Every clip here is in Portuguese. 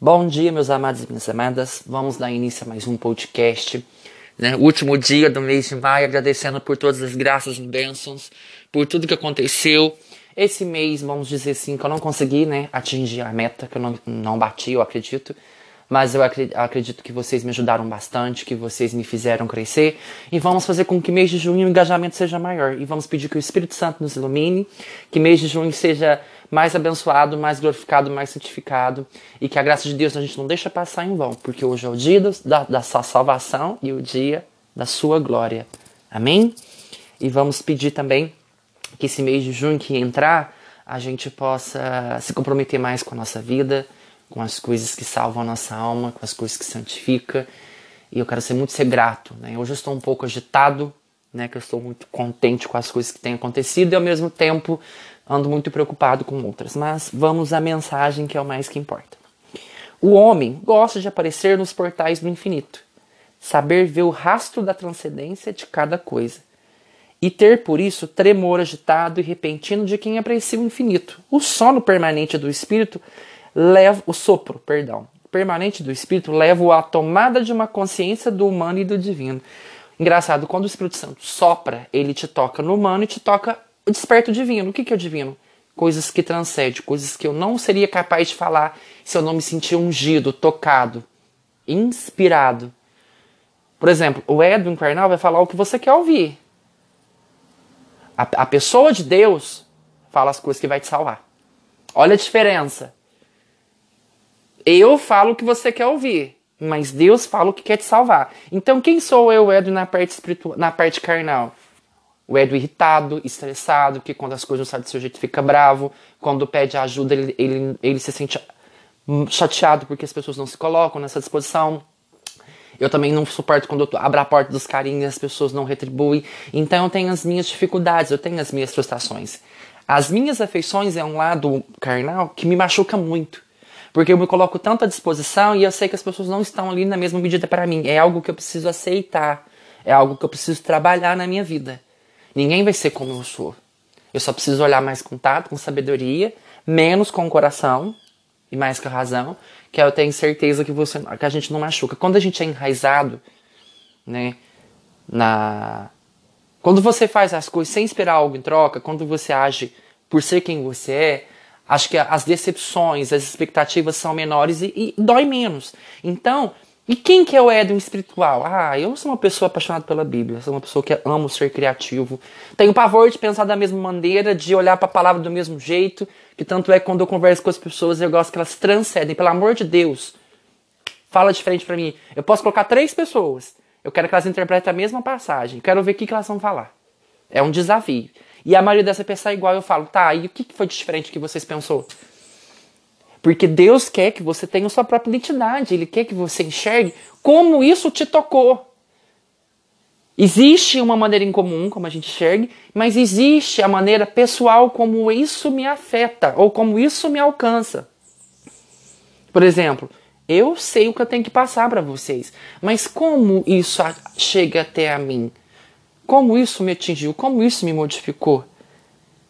Bom dia, meus amados e minhas amadas. Vamos dar início a mais um podcast. Né? Último dia do mês de maio, agradecendo por todas as graças e bênçãos, por tudo que aconteceu. Esse mês, vamos dizer assim, que eu não consegui né, atingir a meta, que eu não, não bati, eu acredito mas eu acredito que vocês me ajudaram bastante, que vocês me fizeram crescer. E vamos fazer com que mês de junho o engajamento seja maior. E vamos pedir que o Espírito Santo nos ilumine, que mês de junho seja mais abençoado, mais glorificado, mais santificado. E que a graça de Deus a gente não deixa passar em vão, porque hoje é o dia da, da sua salvação e o dia da sua glória. Amém? E vamos pedir também que esse mês de junho que entrar, a gente possa se comprometer mais com a nossa vida com as coisas que salvam a nossa alma, com as coisas que santifica. E eu quero ser muito ser grato. Né? Hoje eu estou um pouco agitado, né? que eu estou muito contente com as coisas que têm acontecido e ao mesmo tempo ando muito preocupado com outras. Mas vamos à mensagem que é o mais que importa. O homem gosta de aparecer nos portais do infinito, saber ver o rastro da transcendência de cada coisa e ter por isso tremor agitado e repentino de quem aprecia o infinito. O sono permanente do espírito leva o sopro, perdão, permanente do espírito leva à tomada de uma consciência do humano e do divino. Engraçado, quando o Espírito Santo sopra, ele te toca no humano e te toca o divino. O que, que é o divino? Coisas que transcendem, coisas que eu não seria capaz de falar se eu não me sentir ungido, tocado, inspirado. Por exemplo, o Edwin Carnal vai falar o que você quer ouvir. A, a pessoa de Deus fala as coisas que vai te salvar. Olha a diferença. Eu falo o que você quer ouvir, mas Deus fala o que quer te salvar. Então, quem sou eu, Edu, na parte espiritual, na parte carnal? O Edu irritado, estressado, que quando as coisas não saem do seu jeito fica bravo, quando pede ajuda ele, ele, ele se sente chateado porque as pessoas não se colocam nessa disposição. Eu também não suporto quando eu abro a porta dos carinhos as pessoas não retribuem. Então eu tenho as minhas dificuldades, eu tenho as minhas frustrações. As minhas afeições é um lado carnal que me machuca muito. Porque eu me coloco tanto à disposição e eu sei que as pessoas não estão ali na mesma medida para mim. É algo que eu preciso aceitar. É algo que eu preciso trabalhar na minha vida. Ninguém vai ser como eu sou. Eu só preciso olhar mais com tato, com sabedoria, menos com o coração e mais com a razão, que eu tenho certeza que você que a gente não machuca. Quando a gente é enraizado, né, na quando você faz as coisas sem esperar algo em troca, quando você age por ser quem você é, Acho que as decepções, as expectativas são menores e, e dói menos. Então, e quem que é o Edwin espiritual? Ah, eu sou uma pessoa apaixonada pela Bíblia, sou uma pessoa que amo ser criativo. Tenho pavor de pensar da mesma maneira, de olhar para a palavra do mesmo jeito, que tanto é que quando eu converso com as pessoas, eu gosto que elas transcendem, pelo amor de Deus. Fala diferente para mim. Eu posso colocar três pessoas. Eu quero que elas interpretem a mesma passagem. Quero ver o que, que elas vão falar. É um desafio. E a maioria dessa pessoa é igual. Eu falo, tá, e o que foi diferente que vocês pensou? Porque Deus quer que você tenha sua própria identidade. Ele quer que você enxergue como isso te tocou. Existe uma maneira em comum, como a gente enxergue, mas existe a maneira pessoal como isso me afeta ou como isso me alcança. Por exemplo, eu sei o que eu tenho que passar para vocês, mas como isso chega até a mim? como isso me atingiu, como isso me modificou.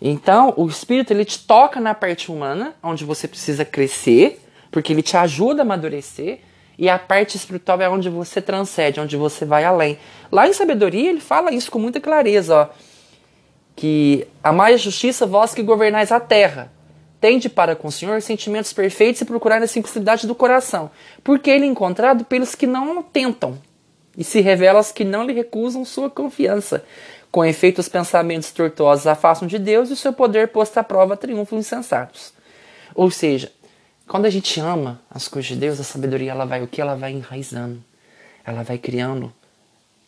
Então, o espírito ele te toca na parte humana, onde você precisa crescer, porque ele te ajuda a amadurecer, e a parte espiritual é onde você transcende, onde você vai além. Lá em sabedoria, ele fala isso com muita clareza, ó, que a justiça, vós que governais a terra. Tende para com o Senhor sentimentos perfeitos e procurar a simplicidade do coração, porque ele é encontrado pelos que não tentam, e se revela aos que não lhe recusam sua confiança. Com efeito, os pensamentos tortuosos afastam de Deus e o seu poder posto à prova triunfam insensatos. Ou seja, quando a gente ama as coisas de Deus, a sabedoria ela vai o que? Ela vai enraizando. Ela vai criando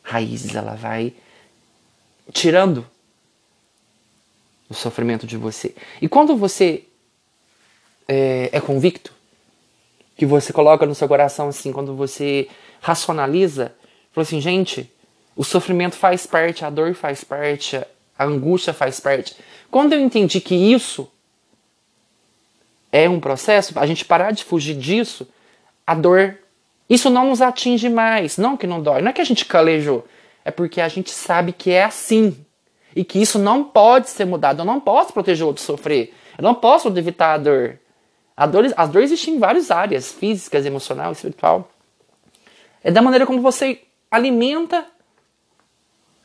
raízes, ela vai tirando o sofrimento de você. E quando você é, é convicto, que você coloca no seu coração assim, quando você racionaliza Falou assim, gente, o sofrimento faz parte, a dor faz parte, a angústia faz parte. Quando eu entendi que isso é um processo, a gente parar de fugir disso, a dor, isso não nos atinge mais. Não que não dói, não é que a gente calejou, é porque a gente sabe que é assim. E que isso não pode ser mudado. Eu não posso proteger o outro sofrer. Eu não posso evitar a dor. A dor, as dores existem em várias áreas, físicas, emocional, espiritual. É da maneira como você alimenta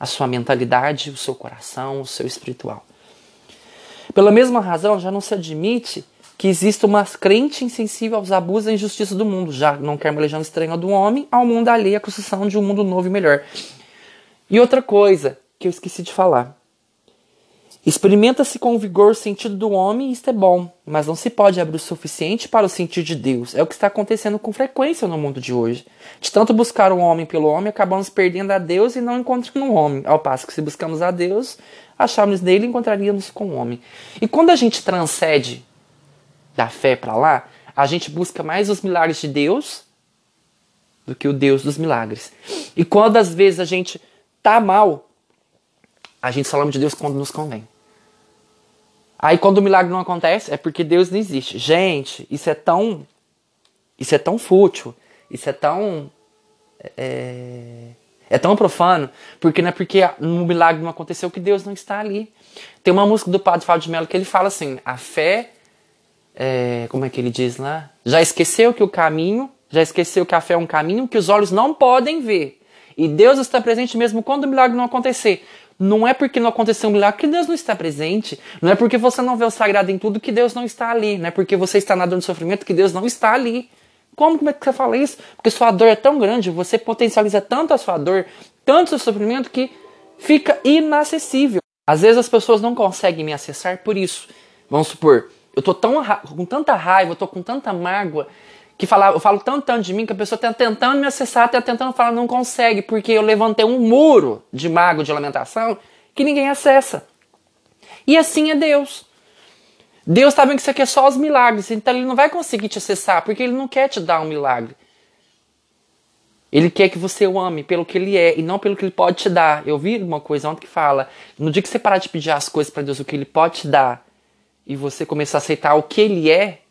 a sua mentalidade, o seu coração, o seu espiritual. Pela mesma razão, já não se admite que exista uma crente insensível aos abusos e injustiça do mundo, já não quer uma legião estranha do homem ao mundo alheio, a construção de um mundo novo e melhor. E outra coisa que eu esqueci de falar. Experimenta-se com vigor o sentido do homem e isto é bom, mas não se pode abrir o suficiente para o sentido de Deus. É o que está acontecendo com frequência no mundo de hoje. De tanto buscar o homem pelo homem, acabamos perdendo a Deus e não encontrando o homem. Ao passo que se buscamos a Deus, achamos nele e encontraríamos com o homem. E quando a gente transcende da fé para lá, a gente busca mais os milagres de Deus do que o Deus dos milagres. E quando às vezes a gente tá mal, a gente só de Deus quando nos convém. Aí quando o milagre não acontece, é porque Deus não existe. Gente, isso é tão. Isso é tão fútil. Isso é tão. É, é tão profano. Porque não é porque no milagre não aconteceu que Deus não está ali. Tem uma música do Padre Fábio de Mello que ele fala assim: a fé. É, como é que ele diz lá? Já esqueceu que o caminho. Já esqueceu que a fé é um caminho que os olhos não podem ver. E Deus está presente mesmo quando o milagre não acontecer. Não é porque não aconteceu um milagre que Deus não está presente. Não é porque você não vê o sagrado em tudo que Deus não está ali. Não é porque você está na dor sofrimento que Deus não está ali. Como, como é que você fala isso? Porque sua dor é tão grande, você potencializa tanto a sua dor, tanto o seu sofrimento, que fica inacessível. Às vezes as pessoas não conseguem me acessar por isso. Vamos supor, eu tô tão com tanta raiva, eu com tanta mágoa, que falar, eu falo tanto, tanto de mim que a pessoa está tentando me acessar, está tentando falar, não consegue, porque eu levantei um muro de mago de lamentação que ninguém acessa. E assim é Deus. Deus está vendo que você quer só os milagres, então ele não vai conseguir te acessar, porque ele não quer te dar um milagre. Ele quer que você o ame pelo que ele é e não pelo que ele pode te dar. Eu vi uma coisa ontem que fala: no dia que você parar de pedir as coisas para Deus, o que ele pode te dar, e você começar a aceitar o que ele é,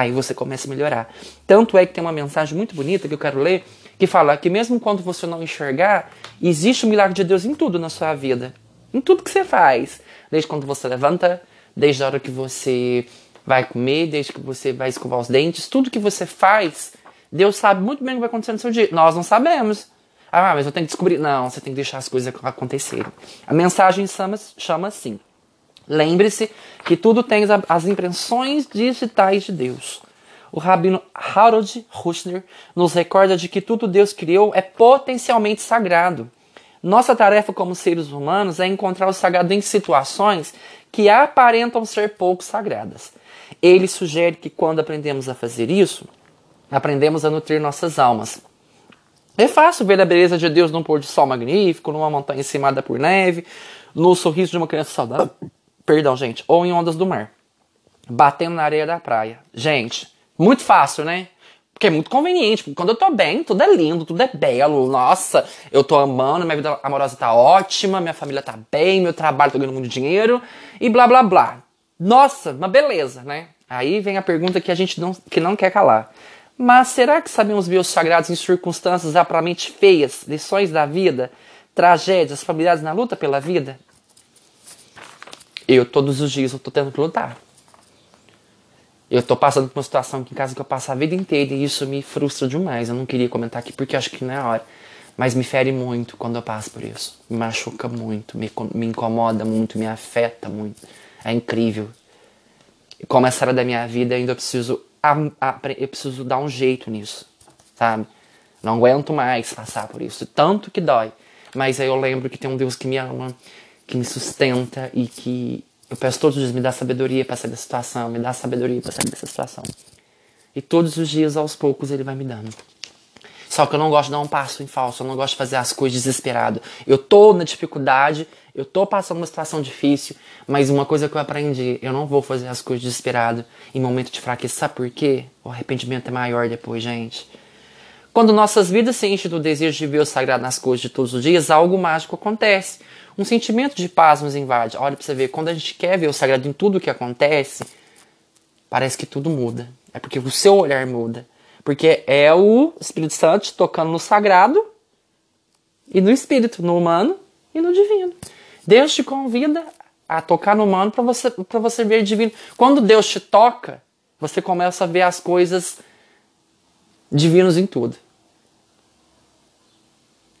Aí você começa a melhorar. Tanto é que tem uma mensagem muito bonita que eu quero ler, que fala que mesmo quando você não enxergar, existe o milagre de Deus em tudo na sua vida. Em tudo que você faz. Desde quando você levanta, desde a hora que você vai comer, desde que você vai escovar os dentes, tudo que você faz, Deus sabe muito bem o que vai acontecer no seu dia. Nós não sabemos. Ah, mas eu tenho que descobrir. Não, você tem que deixar as coisas acontecerem. A mensagem chama, chama assim. Lembre-se que tudo tem as impressões digitais de Deus. O rabino Harold Kushner nos recorda de que tudo Deus criou é potencialmente sagrado. Nossa tarefa como seres humanos é encontrar o sagrado em situações que aparentam ser pouco sagradas. Ele sugere que quando aprendemos a fazer isso, aprendemos a nutrir nossas almas. É fácil ver a beleza de Deus num pôr de sol magnífico, numa montanha encimada por neve, no sorriso de uma criança saudável Perdão, gente. Ou em ondas do mar. Batendo na areia da praia. Gente, muito fácil, né? Porque é muito conveniente. Porque quando eu tô bem, tudo é lindo, tudo é belo. Nossa, eu tô amando, minha vida amorosa tá ótima, minha família tá bem, meu trabalho, tô ganhando muito dinheiro e blá blá blá. Nossa, uma beleza, né? Aí vem a pergunta que a gente não, que não quer calar. Mas será que sabemos ver os sagrados em circunstâncias aparentemente feias, lições da vida, tragédias, familiares na luta pela vida? Eu, todos os dias, eu tô tendo que lutar. Eu tô passando por uma situação aqui em casa que eu passo a vida inteira e isso me frustra demais. Eu não queria comentar aqui porque acho que não é hora. Mas me fere muito quando eu passo por isso. Me machuca muito, me, me incomoda muito, me afeta muito. É incrível. Como essa era da minha vida, ainda preciso, eu preciso dar um jeito nisso, sabe? Não aguento mais passar por isso. Tanto que dói. Mas aí eu lembro que tem um Deus que me ama, que me sustenta e que eu peço todos os dias, me dá sabedoria para sair da situação, me dá sabedoria para sair dessa situação. E todos os dias, aos poucos, ele vai me dando. Só que eu não gosto de dar um passo em falso, eu não gosto de fazer as coisas desesperado. Eu tô na dificuldade, eu tô passando uma situação difícil, mas uma coisa que eu aprendi, eu não vou fazer as coisas desesperado em momento de fraqueza. Sabe por quê? O arrependimento é maior depois, gente. Quando nossas vidas se enchem do desejo de ver o sagrado nas coisas de todos os dias, algo mágico acontece um sentimento de paz nos invade. Olha para você ver, quando a gente quer ver o sagrado em tudo que acontece, parece que tudo muda. É porque o seu olhar muda. Porque é o Espírito Santo tocando no sagrado e no espírito, no humano e no divino. Deus te convida a tocar no humano para você, pra você ver divino. Quando Deus te toca, Você começa a ver as coisas divinas em tudo.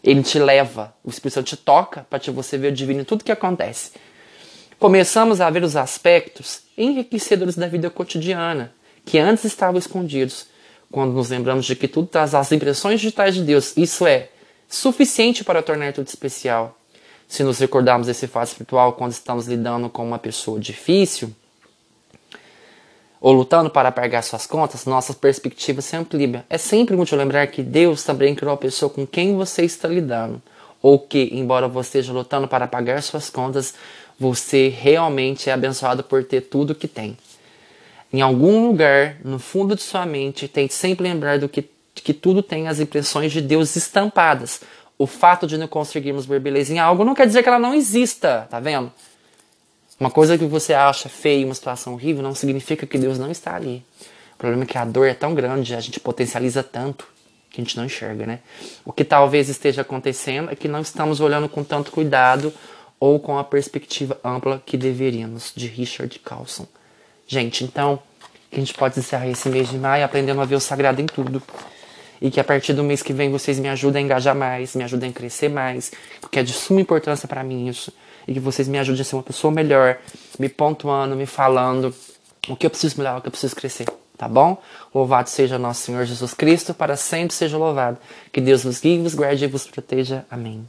Ele te leva, o Espírito Santo te toca para você ver o divino em tudo que acontece. Começamos a ver os aspectos enriquecedores da vida cotidiana, que antes estavam escondidos, quando nos lembramos de que tudo traz as impressões digitais de Deus. Isso é suficiente para tornar tudo especial. Se nos recordarmos desse fato espiritual quando estamos lidando com uma pessoa difícil, ou lutando para pagar suas contas, nossa perspectiva se amplia. É sempre útil lembrar que Deus também criou a pessoa com quem você está lidando. Ou que, embora você esteja lutando para pagar suas contas, você realmente é abençoado por ter tudo que tem. Em algum lugar, no fundo de sua mente, tente sempre lembrar do que, que tudo tem as impressões de Deus estampadas. O fato de não conseguirmos ver beleza em algo não quer dizer que ela não exista, tá vendo? Uma coisa que você acha feia, uma situação horrível, não significa que Deus não está ali. O problema é que a dor é tão grande, a gente potencializa tanto que a gente não enxerga, né? O que talvez esteja acontecendo é que não estamos olhando com tanto cuidado ou com a perspectiva ampla que deveríamos, de Richard Carlson. Gente, então, que a gente pode encerrar esse mês de maio aprendendo a ver o sagrado em tudo. E que a partir do mês que vem vocês me ajudem a engajar mais, me ajudem a crescer mais, porque é de suma importância para mim isso e que vocês me ajudem a ser uma pessoa melhor, me pontuando, me falando o que eu preciso melhorar, o que eu preciso crescer, tá bom? Louvado seja nosso Senhor Jesus Cristo, para sempre seja louvado. Que Deus vos guie, vos guarde e vos proteja. Amém.